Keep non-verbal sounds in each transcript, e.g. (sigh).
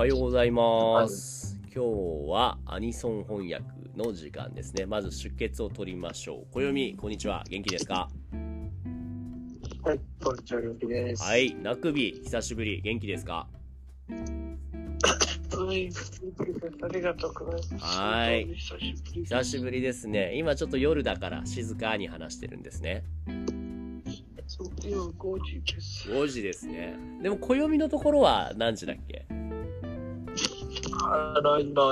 はようございます。今日はアニソン翻訳の時間ですね。まず出血を取りましょう。暦、こんにちは。元気ですか？はい、こんにちは、よきです。はい。なくび、久しぶり。元気ですか？はい。ありがとうございます。はい久しぶり。ですね。今ちょっと夜だから静かに話してるんですね。今5時です。5時ですね。でも暦のところは何時だっけ？あ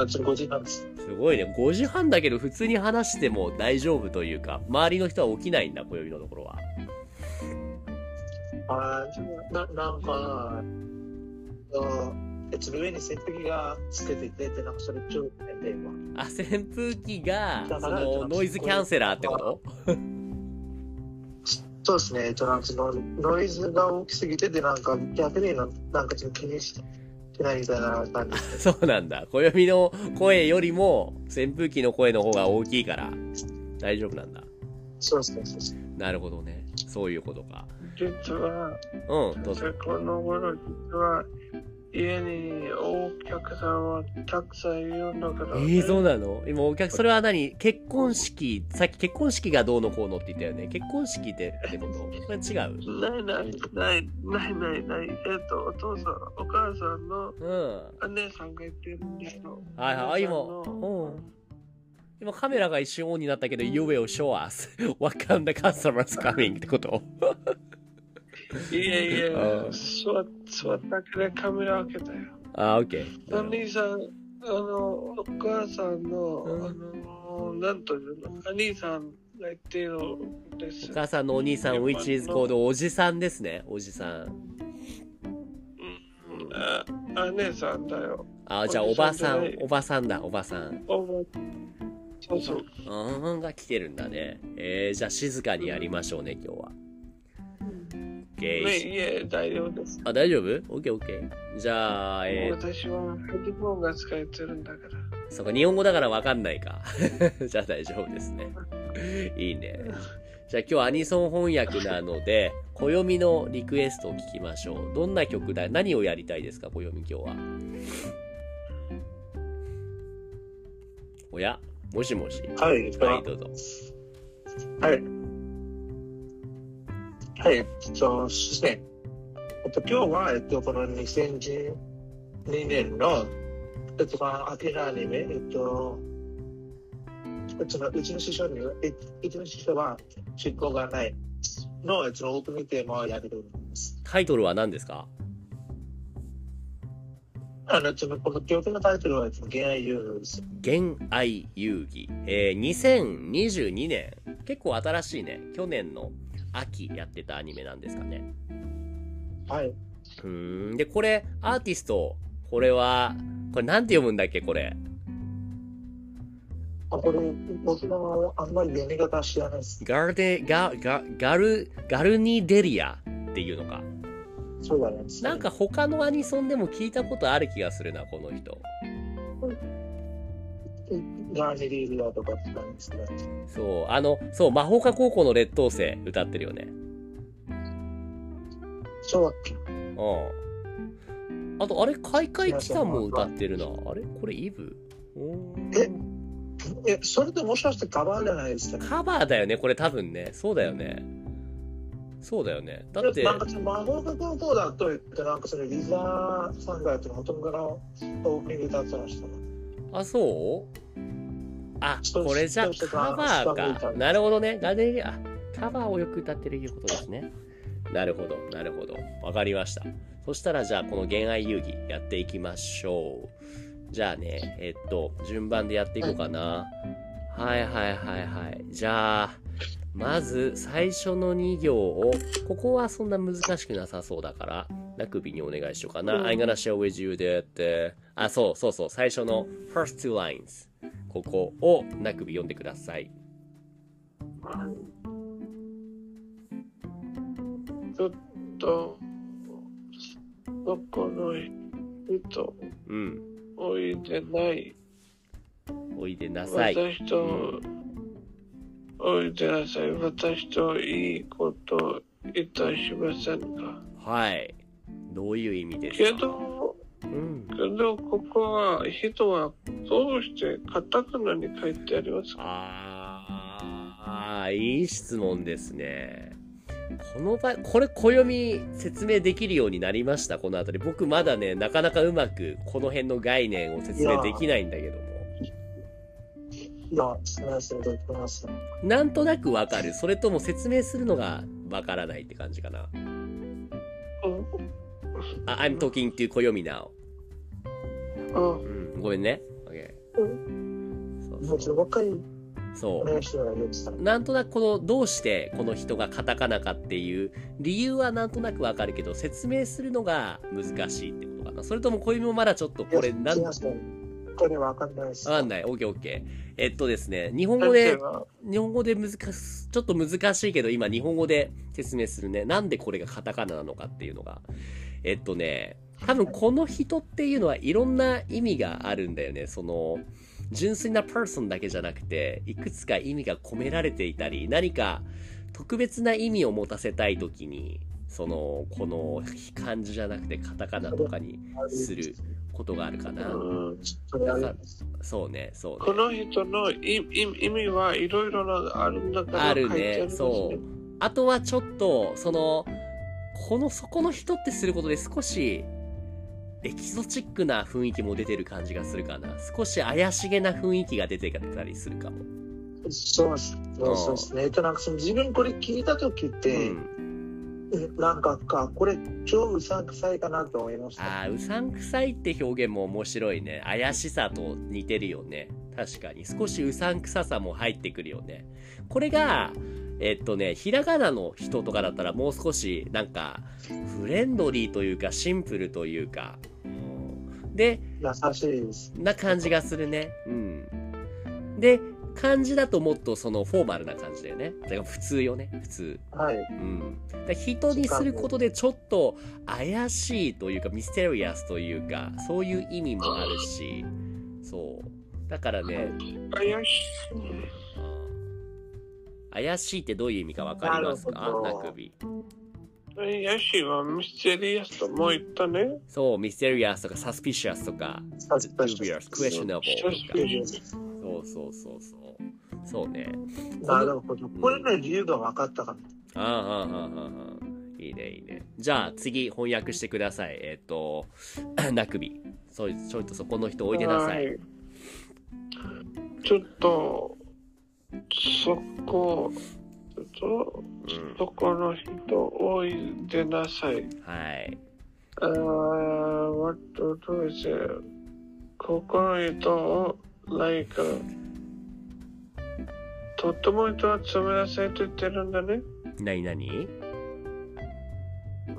ちょっと5時なんです。すごいね。5時半だけど普通に話しても大丈夫というか、周りの人は起きないんだ、暦のところは。あーななんか、あえちょっと上に扇風機がつけてて、で、なんかそれちょっとね、で今。あ、扇風機が、その、ノイズキャンセラーってこと？そうですね、えっと、なんかそのノイズが大きすぎて、で、なんか逆になんなんかちょっと気にしてないみたいな感じです。(laughs) そうなんだ。暦の声よりも扇風機の声の方が大きいから大丈夫なんだ。そうですね、そうですね。なるほどね。そういうことか。実は、うん、どうぞ。この頃、実は、家にお客さんはたくさんいるんだから、えー、そうなの？今お客、それは何？結婚式、さっき結婚式がどうのこうのって言ったよね。結婚式ってってことそれ違う？ないない、ない、ないない。ない。えっと、お父さん、お母さんのうん。姉さんが言ってるんですよ。はいはい。今。うん。今カメラが一瞬オンになったけど、You will show us what kind of customers coming ってこといやいやあ、座っ座ったからカメラ開けたよ。あ、オッケー。お兄さん、あの、お母さんの、うんあの、なんというの、お兄さんが言ってるんですお。母さんのお兄さん、which is called おじさんですね。おじさん。うんあ姉さんだよ。あ、じゃあおおじさばさんおばさんだ、おばさん。おばそうそう。うん、が来てるんだね。えー、じゃあ静かにやりましょうね、今日は。オッケね、ー。いえ、大丈夫です。あ、大丈夫？オッケーオッケー。じゃあ、えー、私はヘッドフォンが使えてるんだから。そこ日本語だからわかんないか。(laughs) じゃあ大丈夫ですね。いいね。じゃあ今日アニソン翻訳なので、暦のリクエストを聞きましょう。どんな曲だ何をやりたいですか、暦今日は。おや？もしもし。はい、はい、どうぞ。はい。はい、えっと、そうですね。えっと、今日は、えっと、この2012年の、えっと、まあ、秋のアニメ、えっと、うちの、うちの師匠に、えうちの師匠は、出向がないの、えっと、オープニングテーマをやってるんです。タイトルは何ですか？あの、その、この曲のタイトルは、えっと、恋愛遊戯です。恋愛遊戯。えー、2022年。結構新しいね。去年の秋やってたアニメなんですかね。はい。うーん。で、これ、アーティスト、これは、これなんて読むんだっけ、これ。あ、これ、僕もあんまり読み方知らないです。ガルデ、ガ、ガ、ガル、ガルニデリアっていうのか。そうだね。なんか他のアニソンでも聞いたことある気がするな、この人。ガーネリーリアとかって感じですね。そう、あの、そう、魔法科高校の劣等生歌ってるよね。そうだっけうん。あと、あれ、開会期間も歌ってるな。あれこれイブうーん。え、それってもしかしてカバーじゃないですかカバーだよね、これ多分ね。そうだよね。そうだよね。だって、なん。か魔法が高校だと言って、なん。かそのリザーさん。がやってる元からオープニング歌ってましたね。あ、そう？あ、これじゃカバーか。なるほどね。ガデリあ、カバーをよく歌ってるいうことですね。なるほど、なるほど。わかりました。そしたらじゃあこの恋愛遊戯やっていきましょう。じゃあね、えっと、順番でやっていこうかな。はいはいはいはい。じゃあ、まず最初の2行を、ここはそんな難しくなさそうだから、なくびにお願いしようかな。うん I'm gonna share with you that, あ、そうそうそう、最初の first two lines。ここをなくび読んでください。ちょっと、どこの人、うん。おいでない。おいでなさい。私と、おいでなさい。私といいこといたしませんか？はい。どういう意味ですけかど、うん。ど、ここは人はどうしてカタカナに書いてありますか？ああ、いい質問ですね。この場合、これ暦説明できるようになりました？このあたり。僕まだね、なかなかうまくこの辺の概念を説明できないんだけども。いや、すみません、どうぞます。なんとなくわかる。それとも説明するのがわからないって感じかな。I'm talking to 暦 now。うんうん、ごめんね。OK そうもちそうう。お願いしては言ってた。なんとなくこのどうしてこの人がカタカナかっていう理由はなんとなくわかるけど説明するのが難しいってことかなそれとも暦もまだちょっとこれなんわいや違いますねこれわかんないです。かんない OKOK えっとですね日本語先で日本語で難しちょっと難しいけど今日本語で説明するねなんでこれがカタカナなのかっていうのがえっとね多分この人っていうのはいろんな意味があるんだよね。その純粋な person だけじゃなくていくつか意味が込められていたり何か特別な意味を持たせたい時にそのこの漢字じゃなくてカタカナとかにすることがあるかな。うん。そうねそうこねの人の意味はいろいろなあるんだからあるね。そう。あとはちょっとそのこのそこの人ってすることで少しエキゾチックな雰囲気も出てる感じがするかな。少し怪しげな雰囲気が出てたりするかも、そうです。そうですね。えっと、なんかその自分これ聞いたときっうて、ん、えなんかか、これ超うさんくさいかなと思いました。あーうさんくさいって表現も面白いね。怪しさと似てるよね。確かに。少しうさんくささも入ってくるよね。これがえっとねひらがなの人とかだったらもう少しなんかフレンドリーというかシンプルというか、うんで優しいです。な感じがするね。うん。で漢字だともっとそのフォーマルな感じだよね。だから普通よね。普通。はい。うん、だ人にすることでちょっと怪しいというかミステリアスというかそういう意味もあるし。そう。だからね、怪し怪しいってどういう意味かわかりますか？な首。怪しいはミステリアスとも言ったね。そう、ミステリアスとかサスピシャスとか、サスピシャス、クエショナブルとか。そうそうそうそう。そうね。なるほど。これね理由が分かったから。ああ、ああ、ああ。いいね、いいね。じゃあ次、翻訳してください。えっ、ー、と、(clears throat) なくび。ちょっとそこの人おいでなさい。はい、ちょっと。そことうんそこの人おいでなさいはい。Uh, what to do is, uh, ここの人を、like, uh, とっても人は集めなさいと言ってるんだね。なになに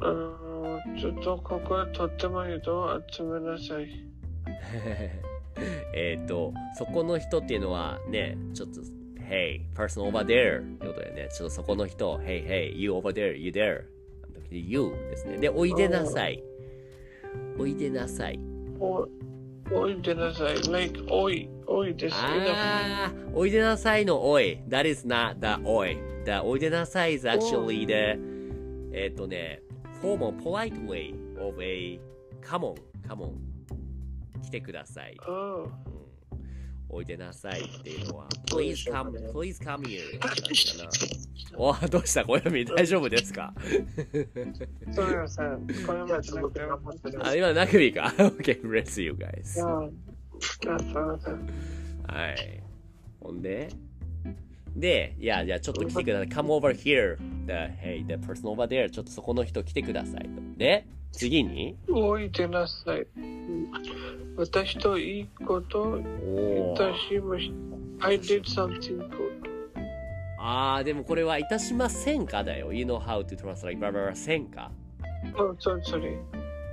あーちょっとここへとっても人を集めなさい。(laughs) えっと、そこの人っていうのはね、ちょっと、Hey, person over there ってことだよね。ちょっとそこの人、Hey, hey, you over there, you there. You ですね。で、おいでなさい。おいでなさい。おおいでなさい。like, おい、おいです。あー、おいでなさいのおい。That is not the おい。The おいでなさい is actually the えっとね、formal polite way of a come on, come on. 来てください。あうんおいでなさいっていうのは、please come, please come here って感じかな。(laughs) おどうした？小読み大丈夫ですか？あ、(laughs) そうよさん。これいや、もちょっと頑張ってあ、今、なくびか ?Okay, bless you guys. はい。ほんで？で、いや、じゃあちょっと来てください。come over here. The, hey, the person over there. ちょっとそこの人来てくださいと。で、次においでなさい。うん私といいことをおいたしました。I did something good. あー、でもこれはいたしませんかだよ。You know how to translate バラバラせんか Oh, sorry, sorry.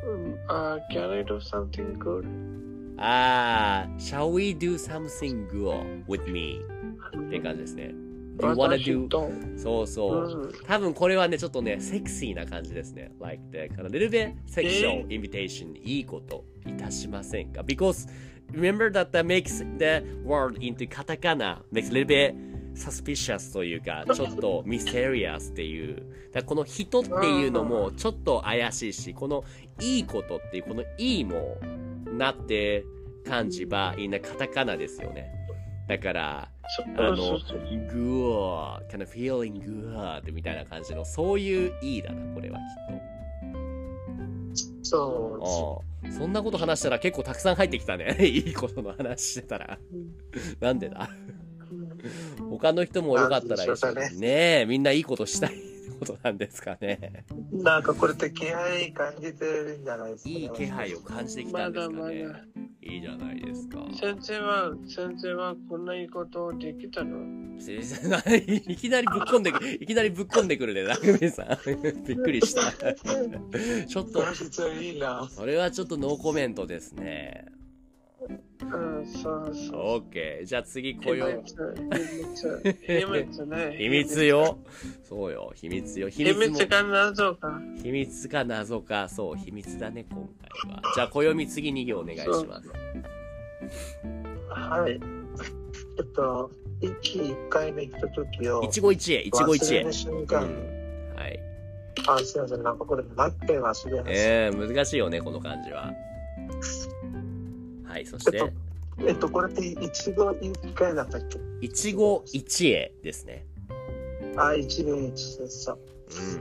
Um, uh, can I do something good? あー、shall we do something good with me? って感じですね。Do you wanna 私 do? と、そうそう。うん多分これはね、ちょっっとね、セクシーな感じですね。like the kind of little bit sexual invitation. いいこといたしませんか ?because remember that that makes the word into カタカナ makes a little bit suspicious というか、ちょっと mysterious っていう。だこの人っていうのもちょっと怪しいし、このいいことっていう、このいいもなって感じば、いいなカタカナですよね。だから、そうあのそうそう。、グワー、kind of feeling good みたいな感じの、そういういいだな、これはきっ。と。ああそんなこと話したら結構たくさん入ってきたね。(laughs) いいことの話してたら。なんでだ？うん他の人もよかったらなんでしょうかねねえ、みんないいことしたいことなんですかね。なんかこれって気配感じてるんじゃないですか、ね。いい気配を感じてきたんですかね。まだまだいいじゃないですか。先生は、先生はこんないいことできたの？先生ないいきなりぶっこんでくる、いきなりぶっこんでくるね、ラグビーさん。(laughs) びっくりした。(laughs) ちょっと、実はいいな。それはちょっとノーコメントですね。うん、そうそう。オッケー。じゃあ次秘来よう。密、秘密、よ。そうよ、秘密よ。秘秘密も密が謎か。秘密か謎か、そう、秘密だね、今回は。じゃあ、暦次2行お願いします。はい。えっと、一期一回目来た時を、一期一会、一期一会。はい。あ、すいません、なんかこれ待って忘れました。えー、難しいよね、この感じは。はい、そして、えっと、これって一度一回だったっけ？一期一会ですね。あ、一度一度、そう。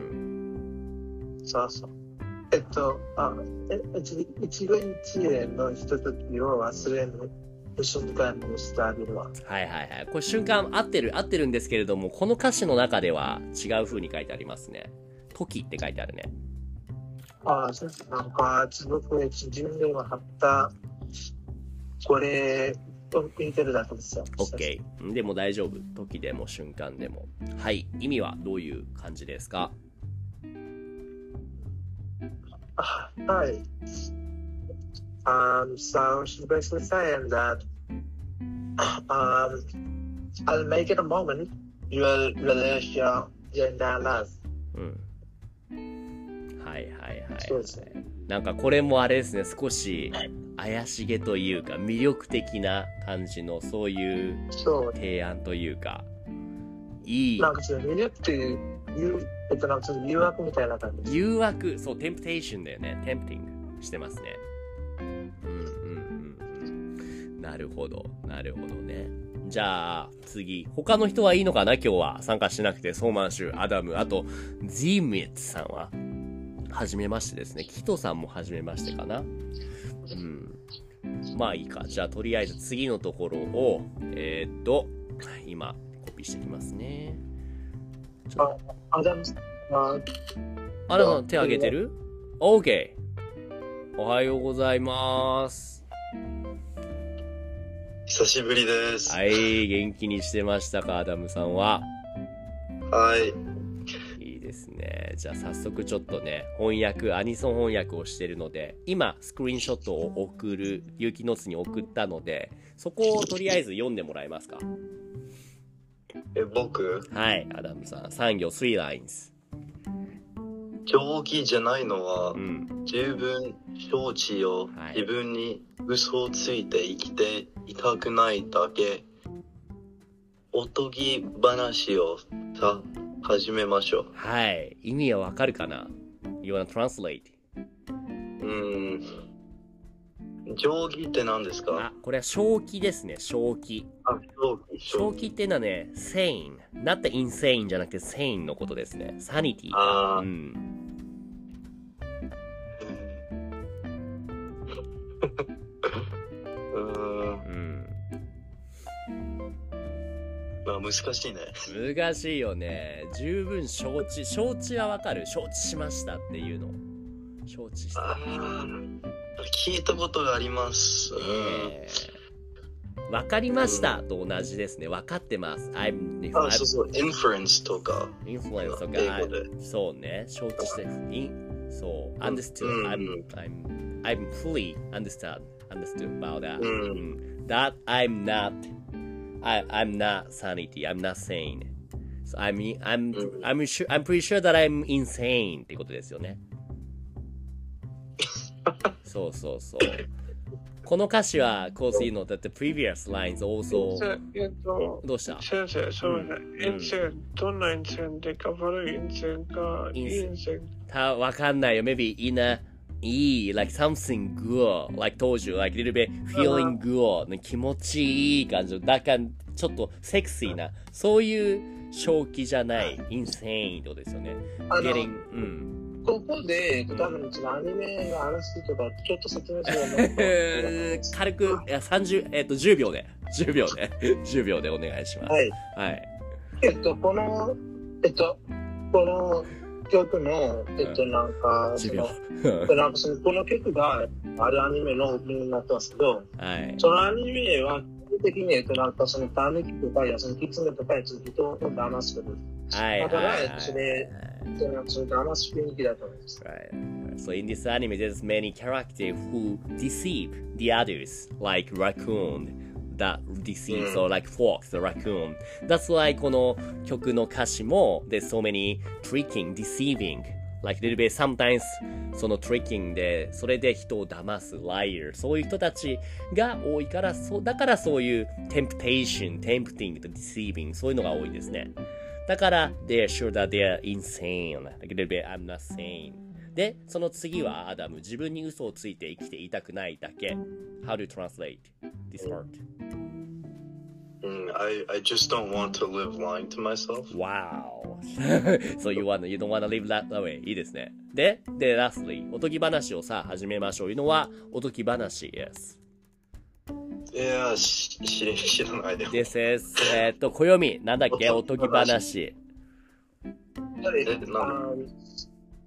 うん。そうそう。えっと、あ、え、一一度一会のひとときを忘れる瞬間にしてあげるわ。はいはいはい。これ瞬間合ってる、合ってるんですけれども、この歌詞の中では違う風に書いてありますね。時って書いてあるね。あ、そうです。なんか、すごく自分でも貼った、これを見てるだけですよ。OK。でも大丈夫。時でも瞬間でも。はい。意味はどういう感じですか Ah, Hi. Um, so she's basically saying that um, I'll make it a moment you will release your gender love. うん。はいはいはい。そうですね。なんかこれもあれですね、少し怪しげというか魅力的な感じのそういう提案というか、いいなんかその魅力っていう、えっと、なんかその誘惑みたいな感じ。誘惑、そう、テンプテーションだよね。テンプティングしてますね。うんうんうんうん。なるほど、なるほどね。じゃあ、次。他の人はいいのかな？今日は。参加しなくて、ソーマンシュ、アダム、あと、ジーミッツさんは、はじめましてですね。キトさんもはじめましてかな。うん。まあいいか。じゃあ、とりあえず次のところを、えーっと、今、コピーしてきますね。ちょっとアダムさんは、あなた手挙げてる ?OK。おはようございます。久しぶりです。はい、元気にしてましたか、アダムさんは。はい。ですね。じゃあ早速ちょっとね、翻訳、アニソン翻訳をしてるので、今、スクリーンショットを送る、有機ノーツに送ったので、そこをとりあえず読んでもらえますか？え、僕、はい、アダムさん。3行、3 lines。定規じゃないのはう、ん。十分承知をはい自分に嘘をついて生きていたくないだけ。おとぎ話をさ、始めましょはい。意味はわかるかな ?You wanna translate? う。うーん。定規って何ですあか、これは正気ですね、正気。あ、定規、正気っていうのはね、sane。not insane じゃなくて sane のことですね。sanity。あーうん。まあ難しいね。難しいよね。十分承知。承知はわかる。承知しましたっていうの。承知した。聞いたことがあります。うんえーわかりましたと同じですね。わかってます。I'm, あ、そうそう、インフルエンスとか。influence とか英語で。そうね。承知して。そう。understood. うん I'm, I'm, I'm fully understand, understood about that. うん。That I'm not, I, I'm not sanity. I'm not sane. So I'm, I'm, うん I'm sure, I'm pretty sure that I'm insane ってことですよね。そうそうそう。この歌詞は、こういうの、だって previous lines also えっと、どうした先生、そうね。うん陰線、どんな陰線でか悪い陰線か、陰線。たわかんないよ。maybe in a いい、like something good, like told you, like little bit feeling good, 気持ちいい感じ。だから、ちょっとセクシーな、そういう正気じゃない、insane ってことですよね。getting, うん。ここで、多分、そのアニメの話とか、ちょっと説明するえー軽く、いや、30、えっ、と、10秒で、10秒で、(laughs) 10秒でお願いします。はい。はい。えっと、この、えっと、この曲の、えっと、なんか、そ10の秒。(laughs) なんかそのこの曲があるアニメのオープニングになってますけど、はい。そのアニメは基本的に、えっと、なんかそのタヌキとか、そのキツネとか、人を騙すこと。はい。だからはい。それそのその騙す雰囲気だと思います。Right. So in this anime, there's many characters who deceive the others, like raccoon that deceives, or like fox, the raccoon. That's why この曲の歌詞も there's so many tricking, deceiving, like little bit sometimes その tricking でそれで人を騙す liar そういう人たちが多いからそうだからそういう temptation, tempting, deceiving そういうのが多いですね。だから、they're sure that they're insane. Like a little bit, I'm not sane. で、その次はアダム。自分に嘘をついて生きていたくないだけ。How do you translate this part? Mm, I, I just don't want to live lying to myself. Wow. so you wanna, you don't wanna live that way. いいですね。で、で、lastly, おとぎ話をさ、始めましょう。いうのは、おとぎ話。Yes. いや、し知らないでも。This is, えっと、暦。なんだっけおとぎ話。なん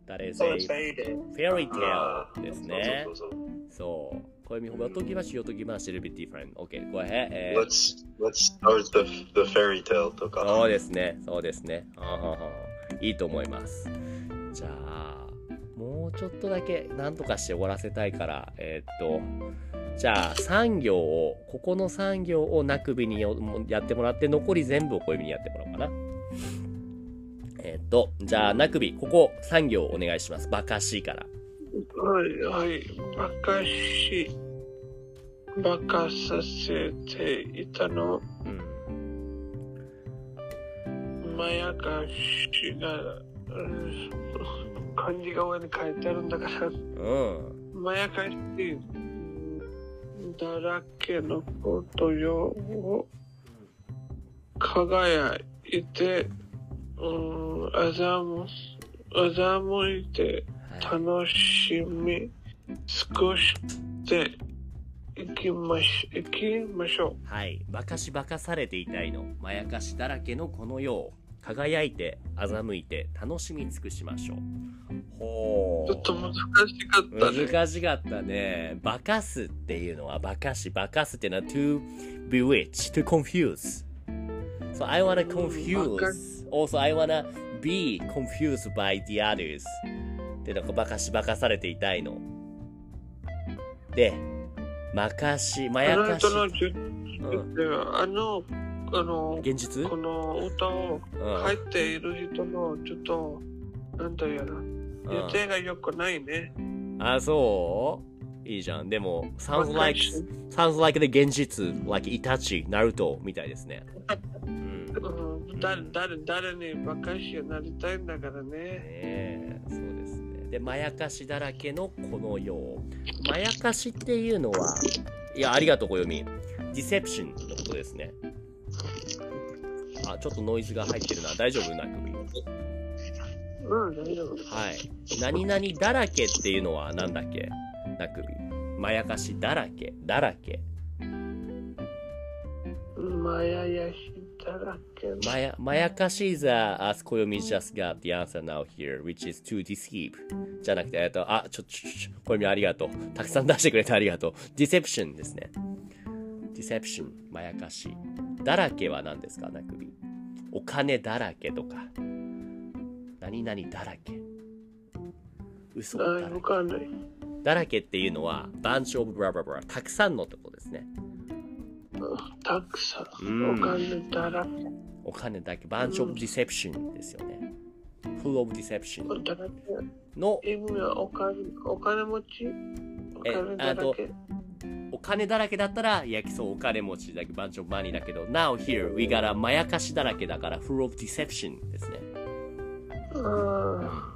誰そう is です a ね。fairy あ tale ーですねそう。そうそうそう。暦、おとぎ話、おとぎ話、a little bit different. Okay, go ahead. えー Let's let's start the the fairy tale とか。そうですね、そうですね。いいと思います。じゃあ、もうちょっとだけなんとかして終わらせたいから、えーっと、じゃあ3行を、ここの3行をなくびによやってもらって、残り全部を小指にやってもらおうかな。えーっと、じゃあ、なくび、ここ3行お願いします。バカしいから。はいはい。バカし、バカさせていたの、うん。まやかしが、うん漢字が上に書いてあるんだから、うん。まやかしだらけのことよを輝いて、うん、あざむ、あざむいてはい楽しみ、少していきまし、いきましょはい。バカしバカされていたいの。まやかしだらけのこの世を輝いて、欺いて、楽しみ尽くしましょう。ほう。ちょっと難しかったね。難しかったね。バカすっていうのは、バカし、バカすっていうのは to bewitch, to confuse. So I wanna confuse. Also, I wanna be confused by the others. で、なんかバカし、バカされていたいの。で、まかし、まやかし。あの、あの、現実？この歌をうん入っている人のちょっと、なんというの、予定が良くないね。あ、そういいじゃん。でも、sounds like, し sounds like the 現実、like イタチ、ナルトみたいですね。(laughs) 誰誰誰にバカしになりたいんだからね。え、そうですね。で、まやかしだらけのこの世。まやかしっていうのは、いや、ありがとう、小読み。ディセプションのことですね。あ、ちょっとノイズが入ってるな。大丈夫？な首。うん、大丈夫。はい。何々だらけっていうのは何だっけ？なくび。まやかしだらけ、だらけ。まややしまや、まやかし is a, as Koyomi just got the answer now here, which is to deceive. じゃなくて、えっと、あ、ちょ、ちょ、ちょ、小読みありがとう。たくさん出してくれてありがとう。deception ですね。deception、まやかし。だらけは何ですかなくび。お金だらけとか。何々だらけ。嘘だあらけ。だらけっていうのは、bunch of blah blah blah たくさんのってことですね。たくさうんん。お金だらけ。お金だけ、bunch of deception ですよね。full of deception だらけ。のお金、お金持ち？おえ金だらけ。お金だらけだったら、いや、そう、お金持ちだけ、bunch of money だけど、now here, we got a まやかしだらけだから、full of deception ですね。あ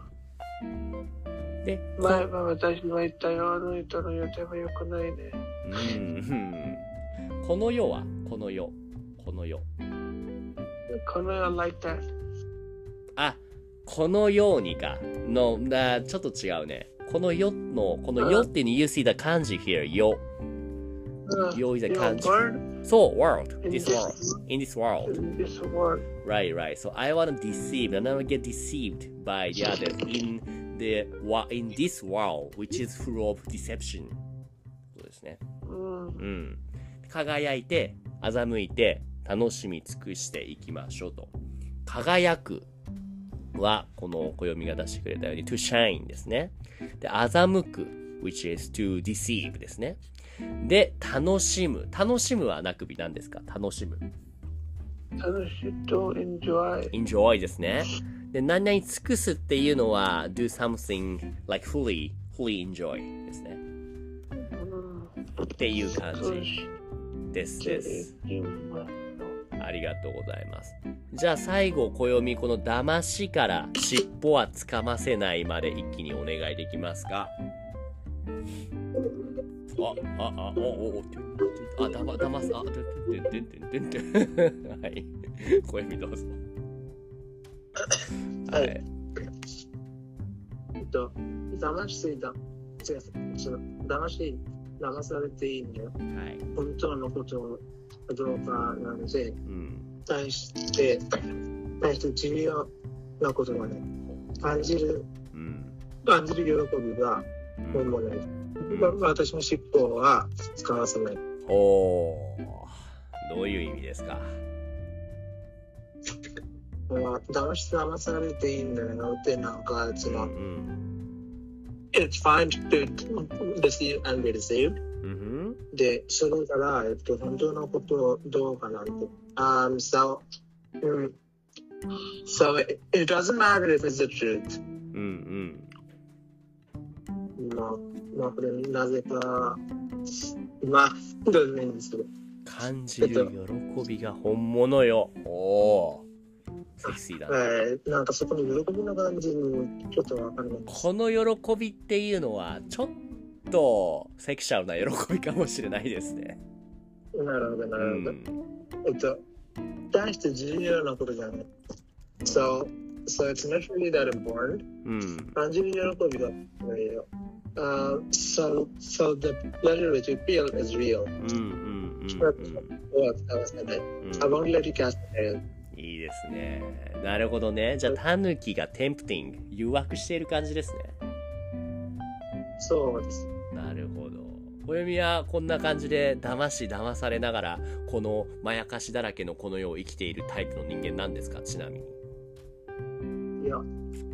で、前は私が言ったよ、あの人の予定は良くないね。うん、この世は、この世、この世。この世 like that. あ、このようにか。の、だちょっと違うね。この世の、この世っていうの、you see the 漢字 here, 世。Uh, Yo is a you're kanji. born そう、world, this world, in this world. in this world. Right, right. So I want to deceive, and I want to get deceived by the others in the in this world, which is full of deception. そうですね。うんうん。輝いて、欺いて、楽しみ尽くしていきましょうと。輝くは、この暦が出してくれたように to shine ですね。で、欺く which is to deceive ですね。で、楽しむ。楽しむはなくび何ですか？楽しむ。楽しいと enjoy. enjoy ですね。で、何々尽くすっていうのは do something like fully, fully enjoy ですね。うんっていう感じしですてです。ありがとうございます。じゃあ最後、暦この騙しから尻尾はつかませないまで一気にお願いできますかあ、あ、あ、お、お、お、あ、だま、だます、あ、てんてんてんてんてんてん。(laughs) はい。暦どうぞ。はい。えっと、騙していた、違う、その騙し、騙されていいんだよ。はい。本当のことかどうかなので、うん。対して、対して重要なことがね、感じる、うん。感じる喜びがうん本物です。私の尻尾は使わせない。おー。どういう意味ですか？まあ騙し騙されていいんだよってなんか、そうの、ん。It's fine to deceive and be deceived. うん。で、それから、えっと、本当のことどうかなんて。Um, so, mm, so it, it doesn't matter if it's the truth. うん。うん。まあ、まあ、これなぜか、まあ、どうでもいいんですけど。感じる喜びが本物よ。おおー。セクシーだね。えー、なんかそこに喜びの感じるちょっとわかります。この喜びっていうのは、ちょっとセクシャルな喜びかもしれないですね。なるほど、なうるほど。ん。えっと、大して重要なことじゃない。So, so it's not really that important. うん。感じる喜びがないよ。Uh, so, so the pleasure that you feel is real. うんうんうんそれは使わせない。うん I won't let you cast it. ですね。なるほどね。じゃあ、タヌキがテンプティング、誘惑している感じですね。そうです。なるほど。暦はこんな感じで騙し騙されながら、このまやかしだらけのこの世を生きているタイプの人間なんですか？ちなみに。いや、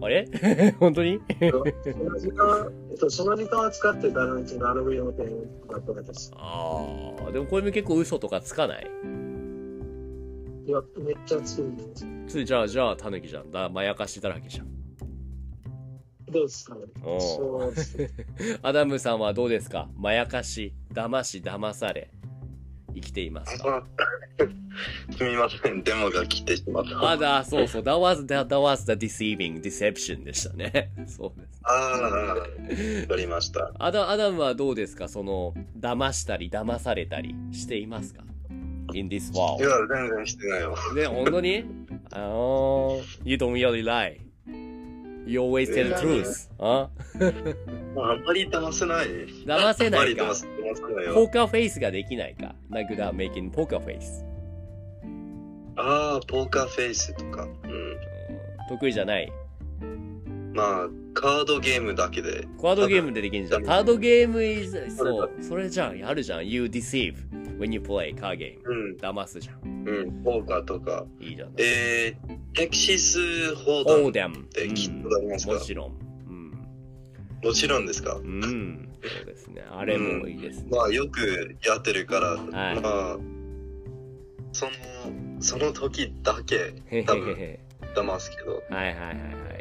あれ？(laughs) 本当に？その時間、えっと、その時間を使ってたのになるよってなったです。ああ、でも暦結構嘘とかつかない？いや、めっちゃ強いです。ついじゃあ、じゃあ、タヌキじゃん。だ、まやかしだらけじゃん。どうですか？ねおうそうですね。(laughs) アダムさんはどうですか？まやかし、騙し、騙され、生きていますか？すみません、デモが来てしまった。あだ、そうそう。That was the, that was the deceiving, deception でしたね。(laughs) そうです。ああ、わかりました。アダアダムはどうですか？その、騙したり、騙されたりしていますか？?in this い world. や、全然してないわ。ね、本当に？あの、You don't really lie. You always tell the truth. あ？まあ、あんまり騙せない。騙せないか？ポーカーフェイスができないか ?like that making poker face. ああ、ポーカーフェイスとか。うん。得意じゃない？まあ、カードゲームだけで。カードゲームでできんじゃん。カードゲーム is, そう。それじゃん。やるじゃん。You deceive when you play car game. うん、騙すじゃん。うん、ポーカーとか。いいじゃん。えー、テクシス砲オ弾ーデム。って聞いたことありますか？もちろん。うん。もちろんですか？うん。そうですね。あれもいいですね。まあ、よくやってるから、はいまあ、その、その時だけ多分へへ。騙すけど。はいはいはいは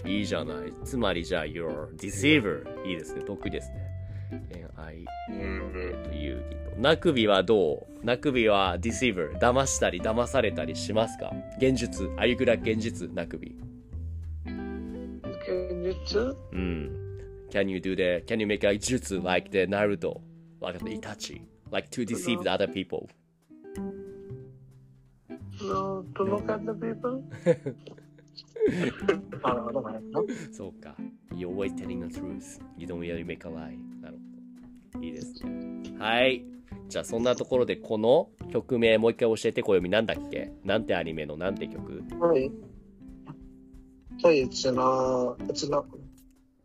い。いいじゃない。つまりじゃあ、you're deceiver。いいですね。得意ですね。恋愛、うんえっと、遊戯と。なくびはどうなくびは deceiver。騙したり騙されたりしますか現実。あゆくら現実、なくび。現実うん。Can you do the, can you make a jutsu like the Naruto? Like the Itachi? Like to deceive the other people? No, to look at the people? そうか。You're always telling the truth. You don't really make a lie. なる。いいですね。はい。じゃあそんなところでこの曲名もう一回教えて暦なんだっけ？なんてアニメのなんて曲？はい。はい、うちの、うちの、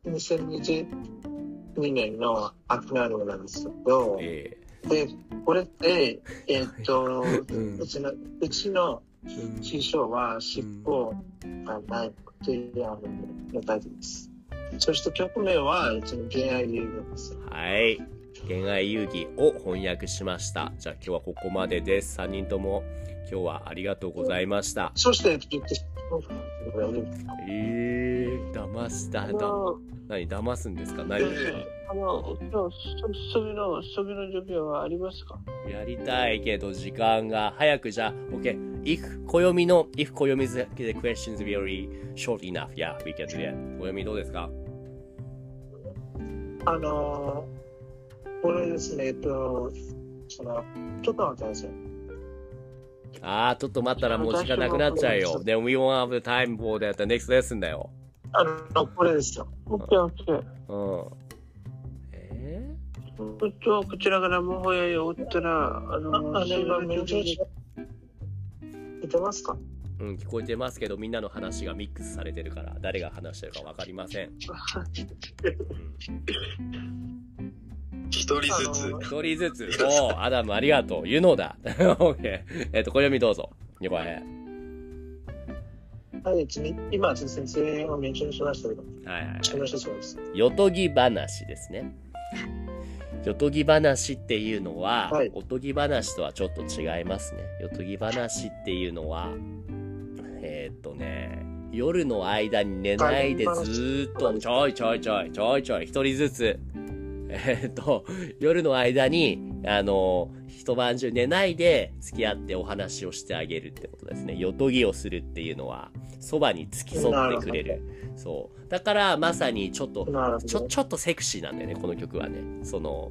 2022年の秋のアニメなんですけど、えで、これって、えっと、んうちの、うちのえ師匠は尻尾がないというアニメのタイトルです。そして曲名は、うちの恋愛遊戯です。はい。恋愛遊戯を翻訳しました。じゃあ今日はここまでです。3人とも今日はありがとうございました。そして、えー、騙した。だ何騙すんですか？何？あの、今日、そ次の、次の授業はありますか？やりたいけど時間が早くじゃあ OK if 暦の if 暦 the questions very short enough yeah we can do that 暦どうですか？あのー、これですね、えっと、その、ちょっと待ってください。あーちょっと待ったらもう時間なくなっちゃうよ。then we won't have time for the next lesson だよ。あの、これですよ。オッケーオッケー。うん。え部長、こちらからもほやったら、ああ、の、あ次のの、授業に見てますか？ーうん聞こえてますけどみんなの話がミックスされてるから誰が話してるか分かりません (laughs) 一人ずつ。一人ずつ。おうアダムありがとう。言うのだ。(laughs) OK えっと暦どうぞ。横へ。はい、今、先生をメンションしましたけど、はいはいその人そうです。よとぎ話ですね。よとぎ話っていうのは、はい。おとぎ話とはちょっと違いますね。よとぎ話っていうのは、えーっとね、夜の間に寝ないでずーっと、ちょいちょいちょい、ちょいちょい、一人ずつ、えーっと、夜の間に、あの、一晩中寝ないで付き合ってお話をしてあげるってことですね。よとぎをするっていうのは、そばに付き添ってくれる。そう。だから、まさにちょっと。ちょ、ちょっとセクシーなんだよね、この曲はね。その、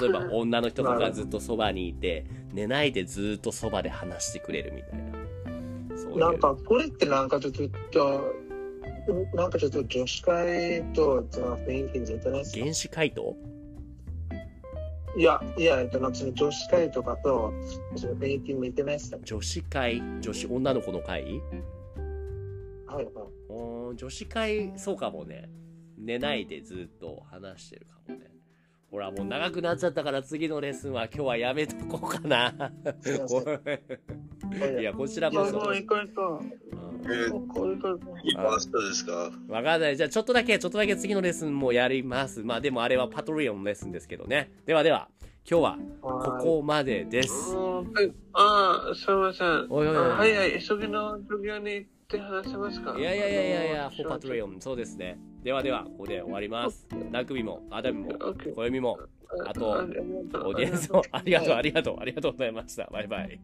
例えば (laughs) 女の人とかずっとそばにいて、寝ないでずっとそばで話してくれるみたいな。そういう。なんか、これってなんかちょっと、なんかちょっと女子会とその雰囲気に似てないですか原子回答？いや、いや、えっと、なんかその女子会とかと、その雰囲気に似てないですか女子会？女子、女の子の会？はいはい。おー女子会、そうかもね。寝ないでずっと話してるかもね。ほら、もう長くなっちゃったから次のレッスンは今日はやめとこうかな。すい (laughs) や、こちらこそ。もう行こう行こうんえう。行こう行こう。今明日ですか？わかんない。じゃあちょっとだけ、ちょっとだけ次のレッスンもやります。まあでもあれはパトリオンのレッスンですけどね。ではでは、今日はこはいこまでです。はいああ、すみません。おいおいおいあはいはい、急ぎの授業に行って話せますか？いやいやいやいやいや、あのフォーパトリオン、そうですね。ではでは、ここで終わります。ラグビーも、アダムも、暦も、あとオーディエンスも、ありがとう、ありがとう、ありがとうございました。バイバイ。